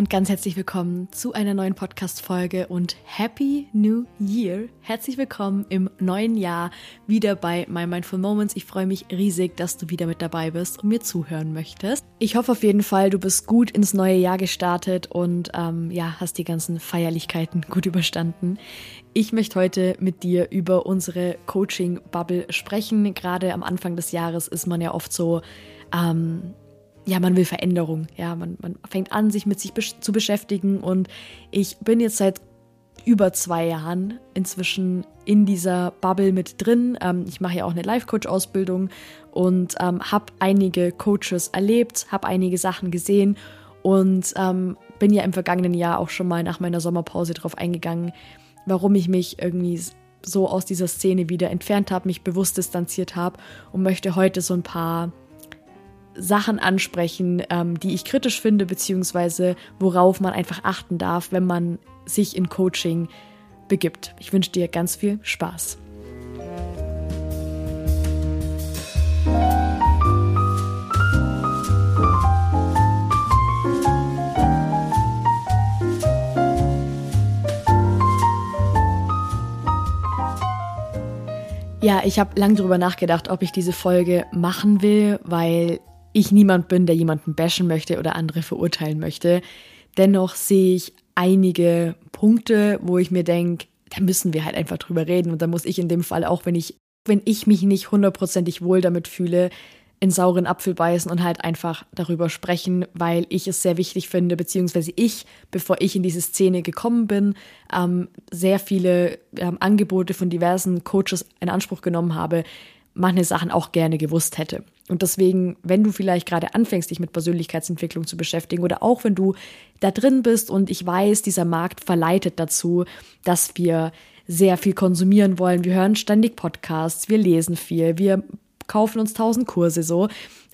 Und ganz herzlich willkommen zu einer neuen Podcast-Folge und Happy New Year. Herzlich willkommen im neuen Jahr wieder bei My Mindful Moments. Ich freue mich riesig, dass du wieder mit dabei bist und mir zuhören möchtest. Ich hoffe auf jeden Fall, du bist gut ins neue Jahr gestartet und ähm, ja, hast die ganzen Feierlichkeiten gut überstanden. Ich möchte heute mit dir über unsere Coaching-Bubble sprechen. Gerade am Anfang des Jahres ist man ja oft so, ähm, ja, man will Veränderung. Ja, man, man fängt an, sich mit sich besch zu beschäftigen. Und ich bin jetzt seit über zwei Jahren inzwischen in dieser Bubble mit drin. Ähm, ich mache ja auch eine Life-Coach-Ausbildung und ähm, habe einige Coaches erlebt, habe einige Sachen gesehen und ähm, bin ja im vergangenen Jahr auch schon mal nach meiner Sommerpause darauf eingegangen, warum ich mich irgendwie so aus dieser Szene wieder entfernt habe, mich bewusst distanziert habe und möchte heute so ein paar Sachen ansprechen, ähm, die ich kritisch finde, beziehungsweise worauf man einfach achten darf, wenn man sich in Coaching begibt. Ich wünsche dir ganz viel Spaß. Ja, ich habe lang drüber nachgedacht, ob ich diese Folge machen will, weil ich niemand bin, der jemanden bashen möchte oder andere verurteilen möchte. Dennoch sehe ich einige Punkte, wo ich mir denke, da müssen wir halt einfach drüber reden. Und da muss ich in dem Fall auch, wenn ich, wenn ich mich nicht hundertprozentig wohl damit fühle, in sauren Apfel beißen und halt einfach darüber sprechen, weil ich es sehr wichtig finde, beziehungsweise ich, bevor ich in diese Szene gekommen bin, ähm, sehr viele ähm, Angebote von diversen Coaches in Anspruch genommen habe, manche Sachen auch gerne gewusst hätte. Und deswegen, wenn du vielleicht gerade anfängst, dich mit Persönlichkeitsentwicklung zu beschäftigen oder auch wenn du da drin bist und ich weiß, dieser Markt verleitet dazu, dass wir sehr viel konsumieren wollen. Wir hören ständig Podcasts, wir lesen viel, wir kaufen uns tausend Kurse so.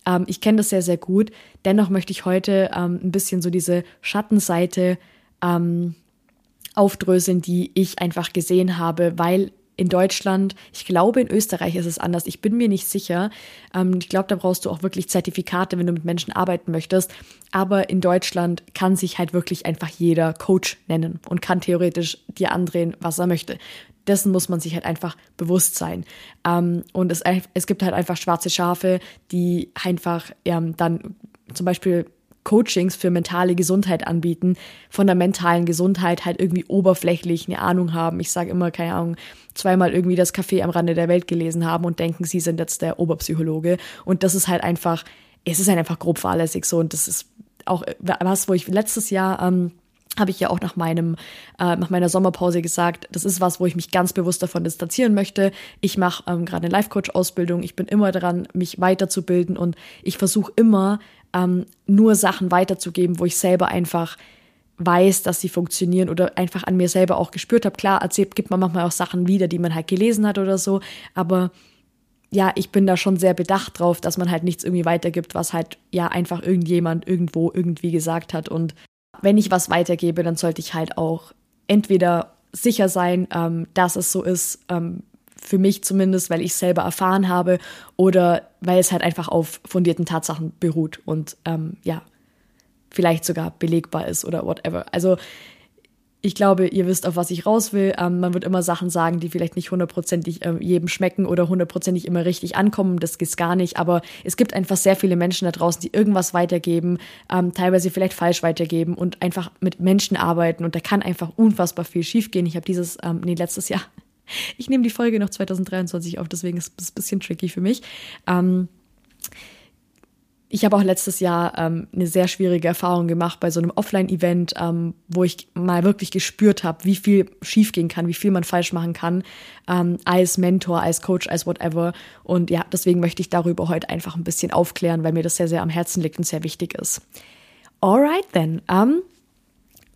Ähm, ich kenne das sehr, sehr gut. Dennoch möchte ich heute ähm, ein bisschen so diese Schattenseite ähm, aufdröseln, die ich einfach gesehen habe, weil in Deutschland, ich glaube in Österreich ist es anders, ich bin mir nicht sicher. Ähm, ich glaube, da brauchst du auch wirklich Zertifikate, wenn du mit Menschen arbeiten möchtest. Aber in Deutschland kann sich halt wirklich einfach jeder Coach nennen und kann theoretisch dir andrehen, was er möchte. Dessen muss man sich halt einfach bewusst sein. Ähm, und es, es gibt halt einfach schwarze Schafe, die einfach ähm, dann zum Beispiel Coachings für mentale Gesundheit anbieten, von der mentalen Gesundheit halt irgendwie oberflächlich eine Ahnung haben. Ich sage immer, keine Ahnung, zweimal irgendwie das Café am Rande der Welt gelesen haben und denken, sie sind jetzt der Oberpsychologe. Und das ist halt einfach, es ist halt einfach grob fahrlässig so. Und das ist auch was, wo ich letztes Jahr ähm, habe ich ja auch nach meinem äh, nach meiner Sommerpause gesagt, das ist was, wo ich mich ganz bewusst davon distanzieren möchte. Ich mache ähm, gerade eine Life Coach Ausbildung. Ich bin immer dran, mich weiterzubilden und ich versuche immer ähm, nur Sachen weiterzugeben, wo ich selber einfach weiß, dass sie funktionieren oder einfach an mir selber auch gespürt habe. Klar, erzählt, gibt man manchmal auch Sachen wieder, die man halt gelesen hat oder so, aber ja, ich bin da schon sehr bedacht drauf, dass man halt nichts irgendwie weitergibt, was halt ja einfach irgendjemand irgendwo irgendwie gesagt hat. Und wenn ich was weitergebe, dann sollte ich halt auch entweder sicher sein, ähm, dass es so ist, ähm, für mich zumindest, weil ich es selber erfahren habe oder weil es halt einfach auf fundierten Tatsachen beruht und ähm, ja, vielleicht sogar belegbar ist oder whatever. Also ich glaube, ihr wisst, auf was ich raus will. Ähm, man wird immer Sachen sagen, die vielleicht nicht hundertprozentig äh, jedem schmecken oder hundertprozentig immer richtig ankommen. Das ist gar nicht. Aber es gibt einfach sehr viele Menschen da draußen, die irgendwas weitergeben, ähm, teilweise vielleicht falsch weitergeben und einfach mit Menschen arbeiten. Und da kann einfach unfassbar viel schiefgehen. Ich habe dieses, ähm, nee, letztes Jahr ich nehme die Folge noch 2023 auf, deswegen ist es ein bisschen tricky für mich. Ähm, ich habe auch letztes Jahr ähm, eine sehr schwierige Erfahrung gemacht bei so einem Offline-Event, ähm, wo ich mal wirklich gespürt habe, wie viel schiefgehen kann, wie viel man falsch machen kann, ähm, als Mentor, als Coach, als whatever. Und ja, deswegen möchte ich darüber heute einfach ein bisschen aufklären, weil mir das sehr, sehr am Herzen liegt und sehr wichtig ist. Alright then. Ähm,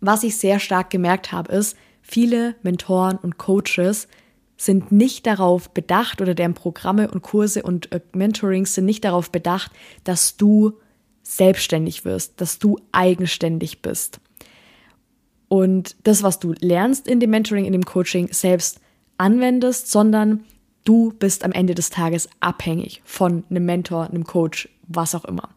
was ich sehr stark gemerkt habe, ist, viele Mentoren und Coaches sind nicht darauf bedacht oder deren Programme und Kurse und äh, Mentorings sind nicht darauf bedacht, dass du selbstständig wirst, dass du eigenständig bist. Und das, was du lernst in dem Mentoring, in dem Coaching, selbst anwendest, sondern du bist am Ende des Tages abhängig von einem Mentor, einem Coach, was auch immer.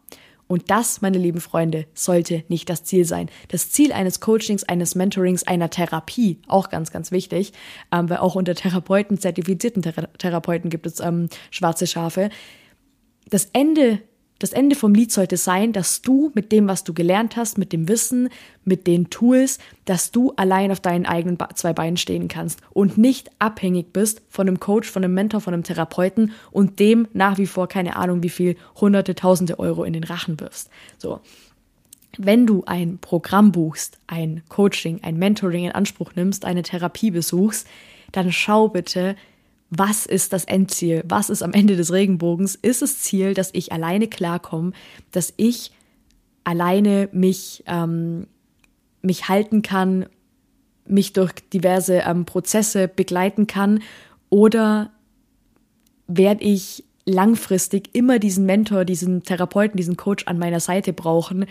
Und das, meine lieben Freunde, sollte nicht das Ziel sein. Das Ziel eines Coachings, eines Mentorings, einer Therapie, auch ganz, ganz wichtig, ähm, weil auch unter Therapeuten, zertifizierten Thera Therapeuten gibt es ähm, schwarze Schafe. Das Ende das Ende vom Lied sollte sein, dass du mit dem, was du gelernt hast, mit dem Wissen, mit den Tools, dass du allein auf deinen eigenen zwei Beinen stehen kannst und nicht abhängig bist von einem Coach, von einem Mentor, von einem Therapeuten und dem nach wie vor keine Ahnung, wie viel hunderte, tausende Euro in den Rachen wirfst. So. Wenn du ein Programm buchst, ein Coaching, ein Mentoring in Anspruch nimmst, eine Therapie besuchst, dann schau bitte, was ist das Endziel? Was ist am Ende des Regenbogens? Ist das Ziel, dass ich alleine klarkomme, dass ich alleine mich, ähm, mich halten kann, mich durch diverse ähm, Prozesse begleiten kann? Oder werde ich langfristig immer diesen Mentor, diesen Therapeuten, diesen Coach an meiner Seite brauchen,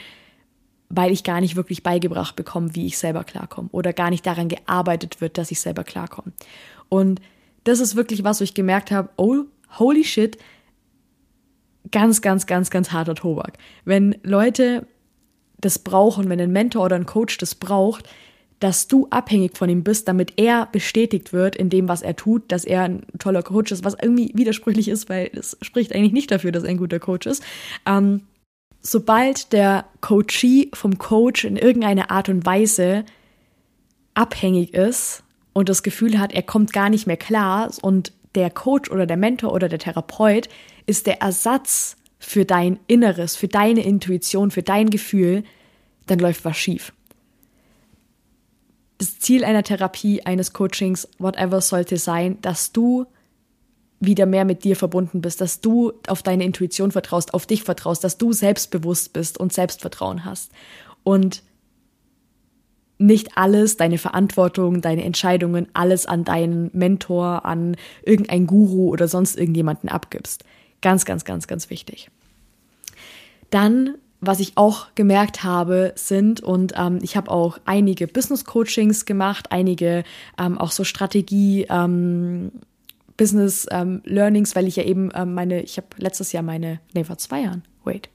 weil ich gar nicht wirklich beigebracht bekomme, wie ich selber klarkomme oder gar nicht daran gearbeitet wird, dass ich selber klarkomme. Und das ist wirklich was, wo ich gemerkt habe, oh, holy shit, ganz, ganz, ganz, ganz harter Tobak. Wenn Leute das brauchen, wenn ein Mentor oder ein Coach das braucht, dass du abhängig von ihm bist, damit er bestätigt wird in dem, was er tut, dass er ein toller Coach ist, was irgendwie widersprüchlich ist, weil es spricht eigentlich nicht dafür, dass er ein guter Coach ist. Ähm, sobald der Coachee vom Coach in irgendeiner Art und Weise abhängig ist, und das Gefühl hat, er kommt gar nicht mehr klar und der Coach oder der Mentor oder der Therapeut ist der Ersatz für dein Inneres, für deine Intuition, für dein Gefühl, dann läuft was schief. Das Ziel einer Therapie, eines Coachings, whatever sollte sein, dass du wieder mehr mit dir verbunden bist, dass du auf deine Intuition vertraust, auf dich vertraust, dass du selbstbewusst bist und Selbstvertrauen hast. Und nicht alles, deine Verantwortung, deine Entscheidungen, alles an deinen Mentor, an irgendeinen Guru oder sonst irgendjemanden abgibst. Ganz, ganz, ganz, ganz wichtig. Dann, was ich auch gemerkt habe, sind, und ähm, ich habe auch einige Business-Coachings gemacht, einige ähm, auch so Strategie, ähm, Business ähm, Learnings, weil ich ja eben ähm, meine, ich habe letztes Jahr meine, nee, vor zwei Jahren, wait,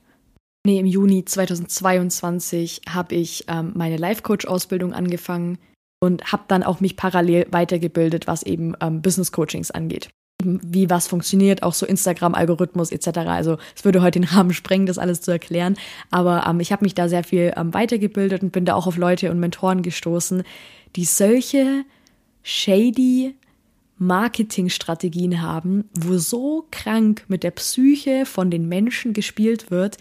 Nee, im Juni 2022 habe ich ähm, meine Life-Coach-Ausbildung angefangen und habe dann auch mich parallel weitergebildet, was eben ähm, Business-Coachings angeht. Wie was funktioniert, auch so Instagram-Algorithmus etc. Also es würde heute den Rahmen sprengen, das alles zu erklären. Aber ähm, ich habe mich da sehr viel ähm, weitergebildet und bin da auch auf Leute und Mentoren gestoßen, die solche shady Marketingstrategien haben, wo so krank mit der Psyche von den Menschen gespielt wird,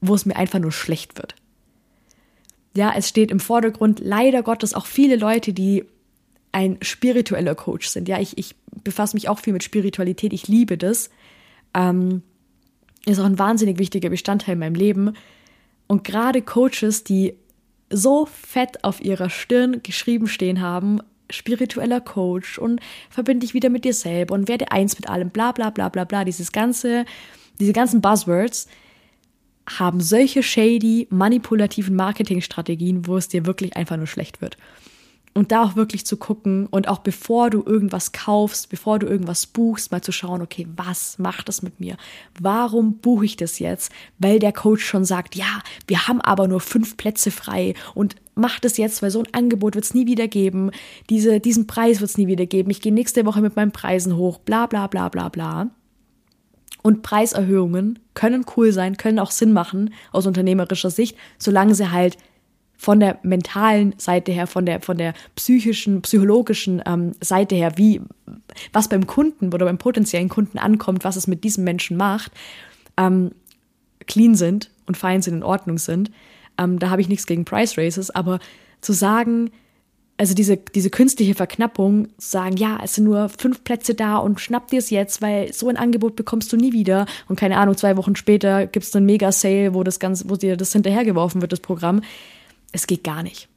wo es mir einfach nur schlecht wird. Ja, es steht im Vordergrund leider Gottes auch viele Leute, die ein spiritueller Coach sind. Ja, ich, ich befasse mich auch viel mit Spiritualität. Ich liebe das. Ähm, ist auch ein wahnsinnig wichtiger Bestandteil in meinem Leben. Und gerade Coaches, die so fett auf ihrer Stirn geschrieben stehen haben, spiritueller Coach und verbinde dich wieder mit dir selber und werde eins mit allem, bla bla bla bla bla, dieses ganze, diese ganzen Buzzwords, haben solche shady, manipulativen Marketingstrategien, wo es dir wirklich einfach nur schlecht wird. Und da auch wirklich zu gucken und auch bevor du irgendwas kaufst, bevor du irgendwas buchst, mal zu schauen, okay, was macht das mit mir? Warum buche ich das jetzt? Weil der Coach schon sagt, ja, wir haben aber nur fünf Plätze frei und mach das jetzt, weil so ein Angebot wird es nie wieder geben. Diese, diesen Preis wird es nie wieder geben. Ich gehe nächste Woche mit meinen Preisen hoch, bla bla bla bla bla. Und Preiserhöhungen können cool sein, können auch Sinn machen aus unternehmerischer Sicht, solange sie halt von der mentalen Seite her, von der, von der psychischen, psychologischen ähm, Seite her, wie, was beim Kunden oder beim potenziellen Kunden ankommt, was es mit diesem Menschen macht, ähm, clean sind und fein sind, in Ordnung sind. Ähm, da habe ich nichts gegen Price Races, aber zu sagen, also diese, diese künstliche Verknappung, sagen, ja, es sind nur fünf Plätze da und schnapp dir es jetzt, weil so ein Angebot bekommst du nie wieder. Und keine Ahnung, zwei Wochen später gibt es einen Mega-Sale, wo das Ganze, wo dir das hinterhergeworfen wird, das Programm. Es geht gar nicht.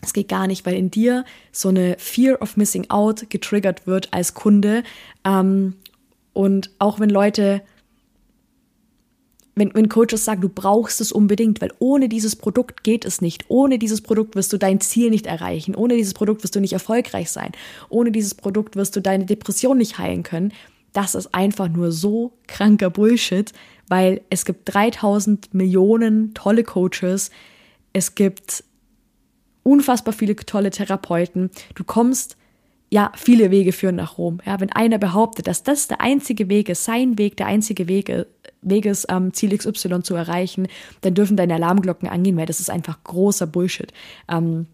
Es geht gar nicht, weil in dir so eine Fear of Missing Out getriggert wird als Kunde. Ähm, und auch wenn Leute wenn, wenn Coaches sagen, du brauchst es unbedingt, weil ohne dieses Produkt geht es nicht. Ohne dieses Produkt wirst du dein Ziel nicht erreichen. Ohne dieses Produkt wirst du nicht erfolgreich sein. Ohne dieses Produkt wirst du deine Depression nicht heilen können. das ist einfach nur so kranker Bullshit, weil es gibt 3000 Millionen tolle Coaches, es gibt unfassbar viele tolle Therapeuten. Du kommst, ja, viele Wege führen nach Rom. Ja, wenn einer behauptet, dass das der einzige Weg ist, sein Weg der einzige Weg, äh, Weg ist, ähm, Ziel XY zu erreichen, dann dürfen deine Alarmglocken angehen, weil das ist einfach großer Bullshit. Ähm,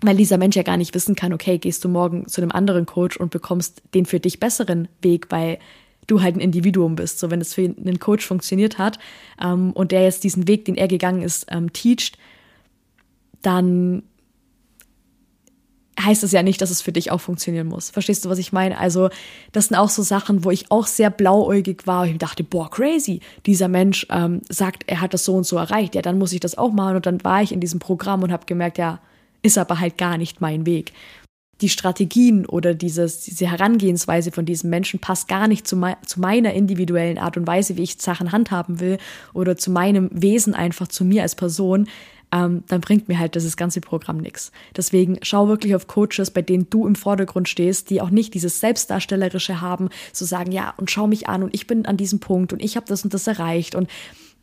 weil dieser Mensch ja gar nicht wissen kann, okay, gehst du morgen zu einem anderen Coach und bekommst den für dich besseren Weg, weil du halt ein Individuum bist. So, wenn es für einen Coach funktioniert hat ähm, und der jetzt diesen Weg, den er gegangen ist, ähm, teacht, dann heißt es ja nicht, dass es für dich auch funktionieren muss. Verstehst du, was ich meine? Also, das sind auch so Sachen, wo ich auch sehr blauäugig war ich dachte, boah, crazy. Dieser Mensch ähm, sagt, er hat das so und so erreicht. Ja, dann muss ich das auch machen. Und dann war ich in diesem Programm und habe gemerkt, ja, ist aber halt gar nicht mein Weg. Die Strategien oder dieses, diese Herangehensweise von diesem Menschen passt gar nicht zu, me zu meiner individuellen Art und Weise, wie ich Sachen handhaben will oder zu meinem Wesen einfach, zu mir als Person ähm, dann bringt mir halt dieses ganze Programm nichts. Deswegen schau wirklich auf Coaches, bei denen du im Vordergrund stehst, die auch nicht dieses Selbstdarstellerische haben, zu sagen, ja, und schau mich an und ich bin an diesem Punkt und ich habe das und das erreicht und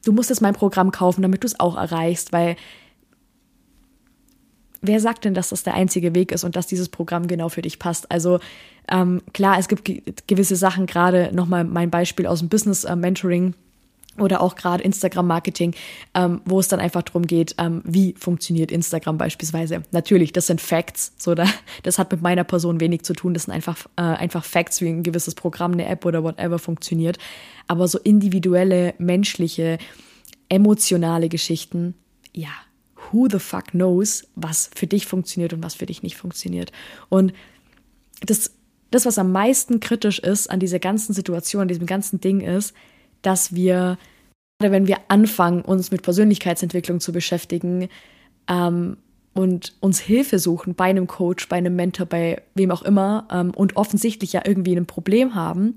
du musst jetzt mein Programm kaufen, damit du es auch erreichst, weil wer sagt denn, dass das der einzige Weg ist und dass dieses Programm genau für dich passt? Also ähm, klar, es gibt gewisse Sachen, gerade nochmal mein Beispiel aus dem Business äh, Mentoring, oder auch gerade Instagram-Marketing, ähm, wo es dann einfach darum geht, ähm, wie funktioniert Instagram beispielsweise. Natürlich, das sind Facts, so da, das hat mit meiner Person wenig zu tun. Das sind einfach äh, einfach Facts, wie ein gewisses Programm, eine App oder whatever funktioniert. Aber so individuelle, menschliche, emotionale Geschichten, ja, who the fuck knows, was für dich funktioniert und was für dich nicht funktioniert. Und das, das, was am meisten kritisch ist an dieser ganzen Situation, an diesem ganzen Ding ist, dass wir, gerade wenn wir anfangen, uns mit Persönlichkeitsentwicklung zu beschäftigen ähm, und uns Hilfe suchen bei einem Coach, bei einem Mentor, bei wem auch immer ähm, und offensichtlich ja irgendwie ein Problem haben,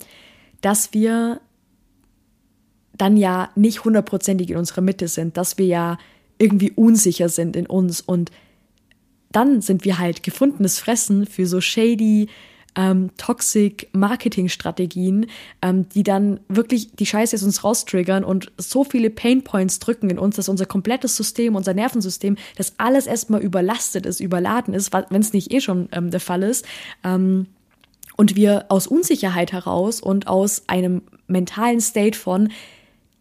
dass wir dann ja nicht hundertprozentig in unserer Mitte sind, dass wir ja irgendwie unsicher sind in uns. Und dann sind wir halt gefundenes Fressen für so shady ähm, Toxic Marketing-Strategien, ähm, die dann wirklich die Scheiße aus uns raustriggern und so viele Pain Points drücken in uns, dass unser komplettes System, unser Nervensystem, das alles erstmal überlastet ist, überladen ist, wenn es nicht eh schon ähm, der Fall ist. Ähm, und wir aus Unsicherheit heraus und aus einem mentalen State von,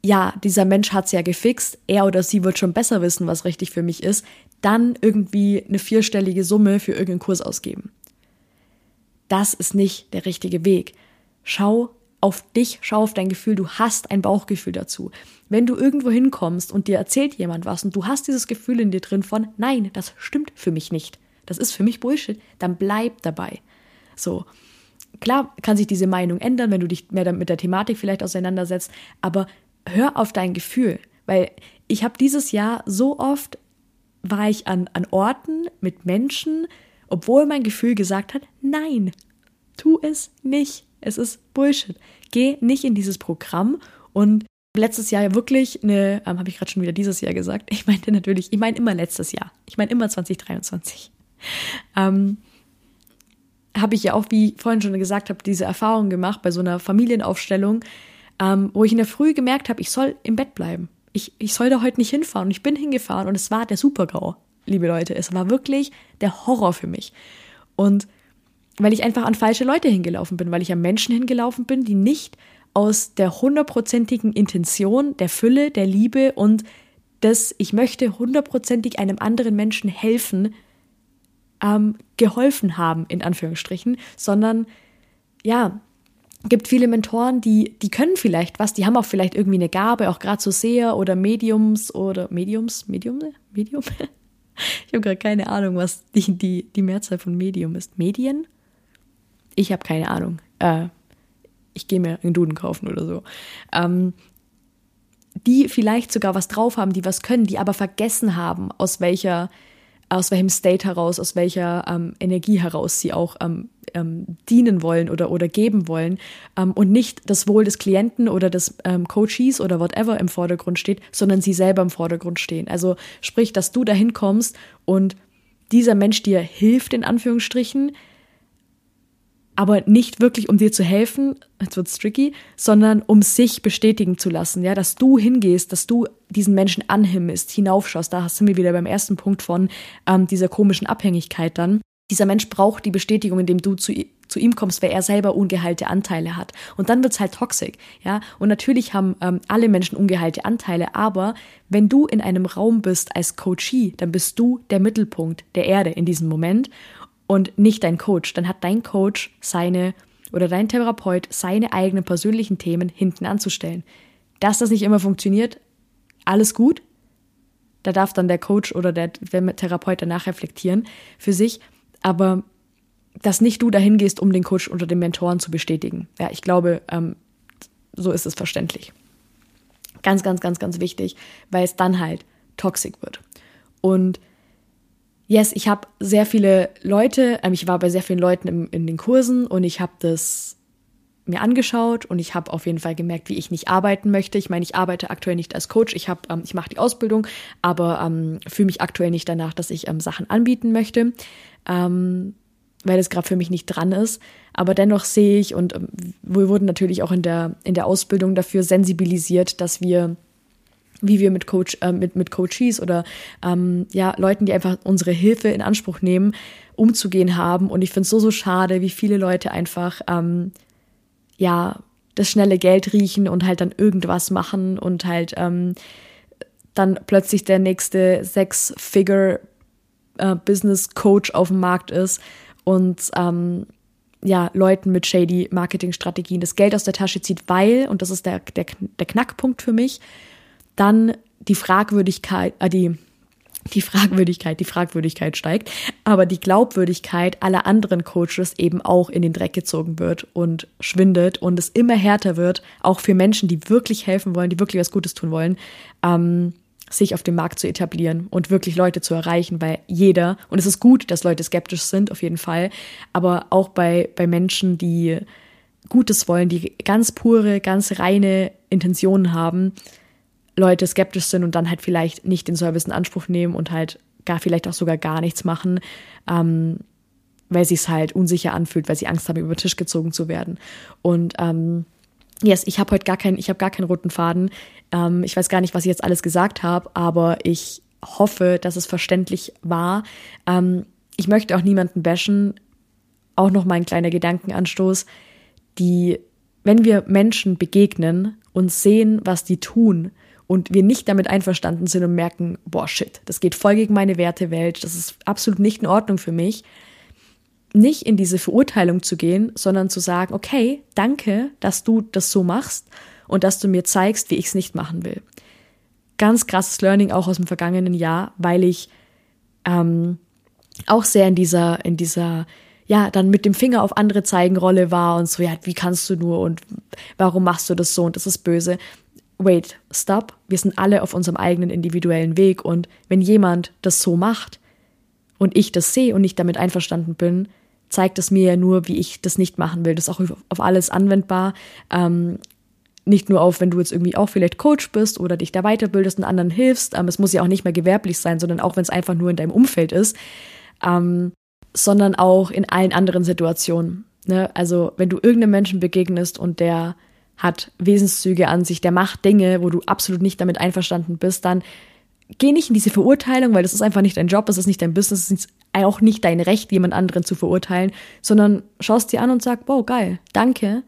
ja, dieser Mensch hat's ja gefixt, er oder sie wird schon besser wissen, was richtig für mich ist, dann irgendwie eine vierstellige Summe für irgendeinen Kurs ausgeben das ist nicht der richtige Weg. Schau auf dich, schau auf dein Gefühl, du hast ein Bauchgefühl dazu. Wenn du irgendwo hinkommst und dir erzählt jemand was und du hast dieses Gefühl in dir drin von, nein, das stimmt für mich nicht, das ist für mich Bullshit, dann bleib dabei. So. Klar kann sich diese Meinung ändern, wenn du dich mehr mit der Thematik vielleicht auseinandersetzt, aber hör auf dein Gefühl, weil ich habe dieses Jahr so oft war ich an, an Orten mit Menschen, obwohl mein Gefühl gesagt hat, nein, tu es nicht. Es ist Bullshit. Geh nicht in dieses Programm und letztes Jahr wirklich eine, ähm, habe ich gerade schon wieder dieses Jahr gesagt. Ich meinte natürlich, ich meine immer letztes Jahr. Ich meine immer 2023. Ähm, habe ich ja auch, wie ich vorhin schon gesagt habe, diese Erfahrung gemacht bei so einer Familienaufstellung, ähm, wo ich in der Früh gemerkt habe, ich soll im Bett bleiben. Ich, ich soll da heute nicht hinfahren. Und ich bin hingefahren und es war der Supergau liebe Leute. Es war wirklich der Horror für mich. Und weil ich einfach an falsche Leute hingelaufen bin, weil ich an Menschen hingelaufen bin, die nicht aus der hundertprozentigen Intention, der Fülle, der Liebe und des, ich möchte hundertprozentig einem anderen Menschen helfen, ähm, geholfen haben, in Anführungsstrichen, sondern ja, gibt viele Mentoren, die, die können vielleicht was, die haben auch vielleicht irgendwie eine Gabe, auch gerade so Seher oder Mediums oder Mediums, Medium, Medium, Ich habe gerade keine Ahnung, was die, die, die Mehrzahl von Medium ist. Medien? Ich habe keine Ahnung. Äh, ich gehe mir einen Duden kaufen oder so. Ähm, die vielleicht sogar was drauf haben, die was können, die aber vergessen haben, aus welcher aus welchem State heraus, aus welcher ähm, Energie heraus sie auch ähm, ähm, dienen wollen oder, oder geben wollen ähm, und nicht das Wohl des Klienten oder des ähm, Coaches oder whatever im Vordergrund steht, sondern sie selber im Vordergrund stehen. Also sprich, dass du dahin kommst und dieser Mensch dir hilft, in Anführungsstrichen, aber nicht wirklich, um dir zu helfen, jetzt wird's tricky, sondern um sich bestätigen zu lassen, ja, dass du hingehst, dass du diesen Menschen anhimmelst, hinaufschaust. Da sind wir wieder beim ersten Punkt von ähm, dieser komischen Abhängigkeit dann. Dieser Mensch braucht die Bestätigung, indem du zu, zu ihm kommst, weil er selber ungeheilte Anteile hat. Und dann wird's halt toxisch, ja. Und natürlich haben ähm, alle Menschen ungeheilte Anteile, aber wenn du in einem Raum bist als Coachee, dann bist du der Mittelpunkt der Erde in diesem Moment und nicht dein Coach. Dann hat dein Coach seine oder dein Therapeut seine eigenen persönlichen Themen hinten anzustellen. Dass das nicht immer funktioniert, alles gut. Da darf dann der Coach oder der, Therapeut danach reflektieren für sich. Aber dass nicht du dahin gehst, um den Coach oder den Mentoren zu bestätigen. Ja, ich glaube, ähm, so ist es verständlich. Ganz, ganz, ganz, ganz wichtig, weil es dann halt toxisch wird. Und yes, ich habe sehr viele Leute, ähm, ich war bei sehr vielen Leuten im, in den Kursen und ich habe das mir angeschaut und ich habe auf jeden Fall gemerkt, wie ich nicht arbeiten möchte. Ich meine, ich arbeite aktuell nicht als Coach, ich habe, ähm, ich mache die Ausbildung, aber ähm, fühle mich aktuell nicht danach, dass ich ähm, Sachen anbieten möchte, ähm, weil das gerade für mich nicht dran ist. Aber dennoch sehe ich und ähm, wir wurden natürlich auch in der in der Ausbildung dafür sensibilisiert, dass wir wie wir mit Coach, äh, mit, mit Coaches oder ähm, ja, Leuten, die einfach unsere Hilfe in Anspruch nehmen, umzugehen haben. Und ich finde es so, so schade, wie viele Leute einfach ähm, ja das schnelle Geld riechen und halt dann irgendwas machen und halt ähm, dann plötzlich der nächste Six-Figure äh, Business Coach auf dem Markt ist und ähm, ja, Leuten mit shady Marketingstrategien das Geld aus der Tasche zieht, weil, und das ist der, der, der Knackpunkt für mich, dann die Fragwürdigkeit, äh, die, die Fragwürdigkeit, die Fragwürdigkeit steigt, aber die Glaubwürdigkeit aller anderen Coaches eben auch in den Dreck gezogen wird und schwindet und es immer härter wird, auch für Menschen, die wirklich helfen wollen, die wirklich was Gutes tun wollen, ähm, sich auf dem Markt zu etablieren und wirklich Leute zu erreichen, weil jeder, und es ist gut, dass Leute skeptisch sind, auf jeden Fall, aber auch bei, bei Menschen, die Gutes wollen, die ganz pure, ganz reine Intentionen haben, Leute skeptisch sind und dann halt vielleicht nicht den Service in Anspruch nehmen und halt gar vielleicht auch sogar gar nichts machen, ähm, weil sie es halt unsicher anfühlt, weil sie Angst haben, über den Tisch gezogen zu werden. Und ähm, yes, ich habe heute gar keinen, ich habe gar keinen roten Faden. Ähm, ich weiß gar nicht, was ich jetzt alles gesagt habe, aber ich hoffe, dass es verständlich war. Ähm, ich möchte auch niemanden bashen. Auch noch mal ein kleiner Gedankenanstoß. Die, wenn wir Menschen begegnen und sehen, was die tun, und wir nicht damit einverstanden sind und merken, boah, shit, das geht voll gegen meine Wertewelt, das ist absolut nicht in Ordnung für mich, nicht in diese Verurteilung zu gehen, sondern zu sagen, okay, danke, dass du das so machst und dass du mir zeigst, wie ich es nicht machen will. Ganz krasses Learning auch aus dem vergangenen Jahr, weil ich ähm, auch sehr in dieser, in dieser, ja, dann mit dem Finger auf andere zeigen Rolle war und so, ja, wie kannst du nur und warum machst du das so und das ist böse wait, stop, wir sind alle auf unserem eigenen individuellen Weg und wenn jemand das so macht und ich das sehe und nicht damit einverstanden bin, zeigt es mir ja nur, wie ich das nicht machen will. Das ist auch auf alles anwendbar. Ähm, nicht nur auf, wenn du jetzt irgendwie auch vielleicht Coach bist oder dich da weiterbildest und anderen hilfst. Ähm, es muss ja auch nicht mehr gewerblich sein, sondern auch wenn es einfach nur in deinem Umfeld ist, ähm, sondern auch in allen anderen Situationen. Ne? Also wenn du irgendeinem Menschen begegnest und der hat Wesenszüge an sich, der macht Dinge, wo du absolut nicht damit einverstanden bist, dann geh nicht in diese Verurteilung, weil das ist einfach nicht dein Job, das ist nicht dein Business, es ist auch nicht dein Recht, jemand anderen zu verurteilen, sondern schaust dir an und sag, wow, geil, danke.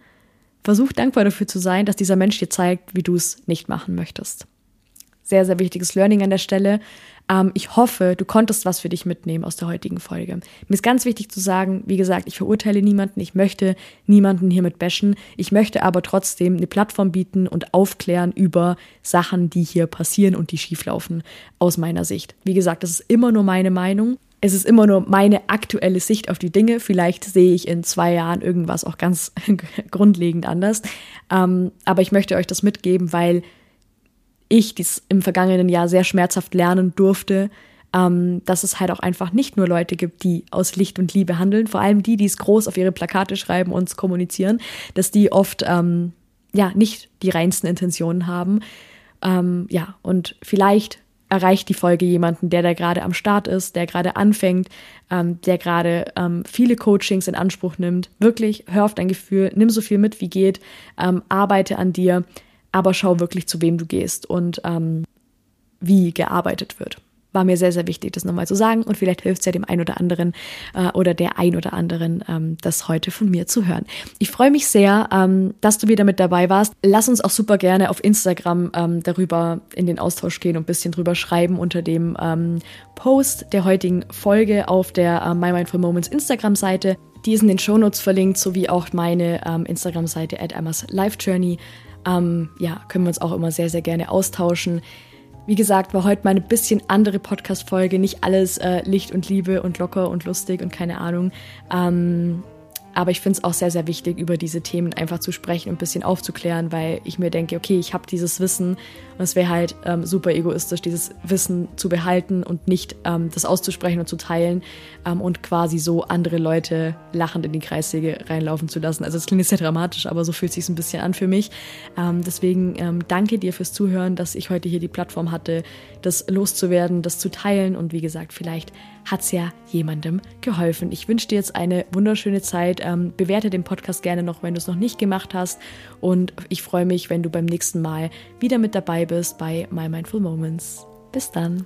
Versuch dankbar dafür zu sein, dass dieser Mensch dir zeigt, wie du es nicht machen möchtest. Sehr, sehr wichtiges Learning an der Stelle. Ähm, ich hoffe, du konntest was für dich mitnehmen aus der heutigen Folge. Mir ist ganz wichtig zu sagen, wie gesagt, ich verurteile niemanden, ich möchte niemanden hiermit bashen. Ich möchte aber trotzdem eine Plattform bieten und aufklären über Sachen, die hier passieren und die schieflaufen, aus meiner Sicht. Wie gesagt, das ist immer nur meine Meinung. Es ist immer nur meine aktuelle Sicht auf die Dinge. Vielleicht sehe ich in zwei Jahren irgendwas auch ganz grundlegend anders. Ähm, aber ich möchte euch das mitgeben, weil ich dies im vergangenen Jahr sehr schmerzhaft lernen durfte, ähm, dass es halt auch einfach nicht nur Leute gibt, die aus Licht und Liebe handeln, vor allem die, die es groß auf ihre Plakate schreiben und kommunizieren, dass die oft ähm, ja nicht die reinsten Intentionen haben. Ähm, ja, und vielleicht erreicht die Folge jemanden, der da gerade am Start ist, der gerade anfängt, ähm, der gerade ähm, viele Coachings in Anspruch nimmt. Wirklich, hör auf dein Gefühl, nimm so viel mit, wie geht, ähm, arbeite an dir, aber schau wirklich, zu wem du gehst und ähm, wie gearbeitet wird war mir sehr, sehr wichtig, das nochmal zu sagen. Und vielleicht hilft es ja dem einen oder anderen äh, oder der ein oder anderen, ähm, das heute von mir zu hören. Ich freue mich sehr, ähm, dass du wieder mit dabei warst. Lass uns auch super gerne auf Instagram ähm, darüber in den Austausch gehen und ein bisschen drüber schreiben unter dem ähm, Post der heutigen Folge auf der äh, My Mindful Moments Instagram-Seite. Die ist in den Shownotes verlinkt, sowie auch meine ähm, Instagram-Seite at Emma's Life Journey. Ähm, ja, können wir uns auch immer sehr, sehr gerne austauschen. Wie gesagt, war heute mal eine bisschen andere Podcast-Folge. Nicht alles äh, Licht und Liebe und locker und lustig und keine Ahnung. Ähm, aber ich finde es auch sehr, sehr wichtig, über diese Themen einfach zu sprechen und ein bisschen aufzuklären, weil ich mir denke, okay, ich habe dieses Wissen und es wäre halt ähm, super egoistisch, dieses Wissen zu behalten und nicht ähm, das auszusprechen und zu teilen ähm, und quasi so andere Leute lachend in die Kreissäge reinlaufen zu lassen. Also es klingt sehr dramatisch, aber so fühlt es sich ein bisschen an für mich. Ähm, deswegen ähm, danke dir fürs Zuhören, dass ich heute hier die Plattform hatte, das loszuwerden, das zu teilen und wie gesagt, vielleicht hat es ja jemandem geholfen. Ich wünsche dir jetzt eine wunderschöne Zeit. Ähm, bewerte den Podcast gerne noch, wenn du es noch nicht gemacht hast. Und ich freue mich, wenn du beim nächsten Mal wieder mit dabei bist bei My Mindful Moments. Bis dann.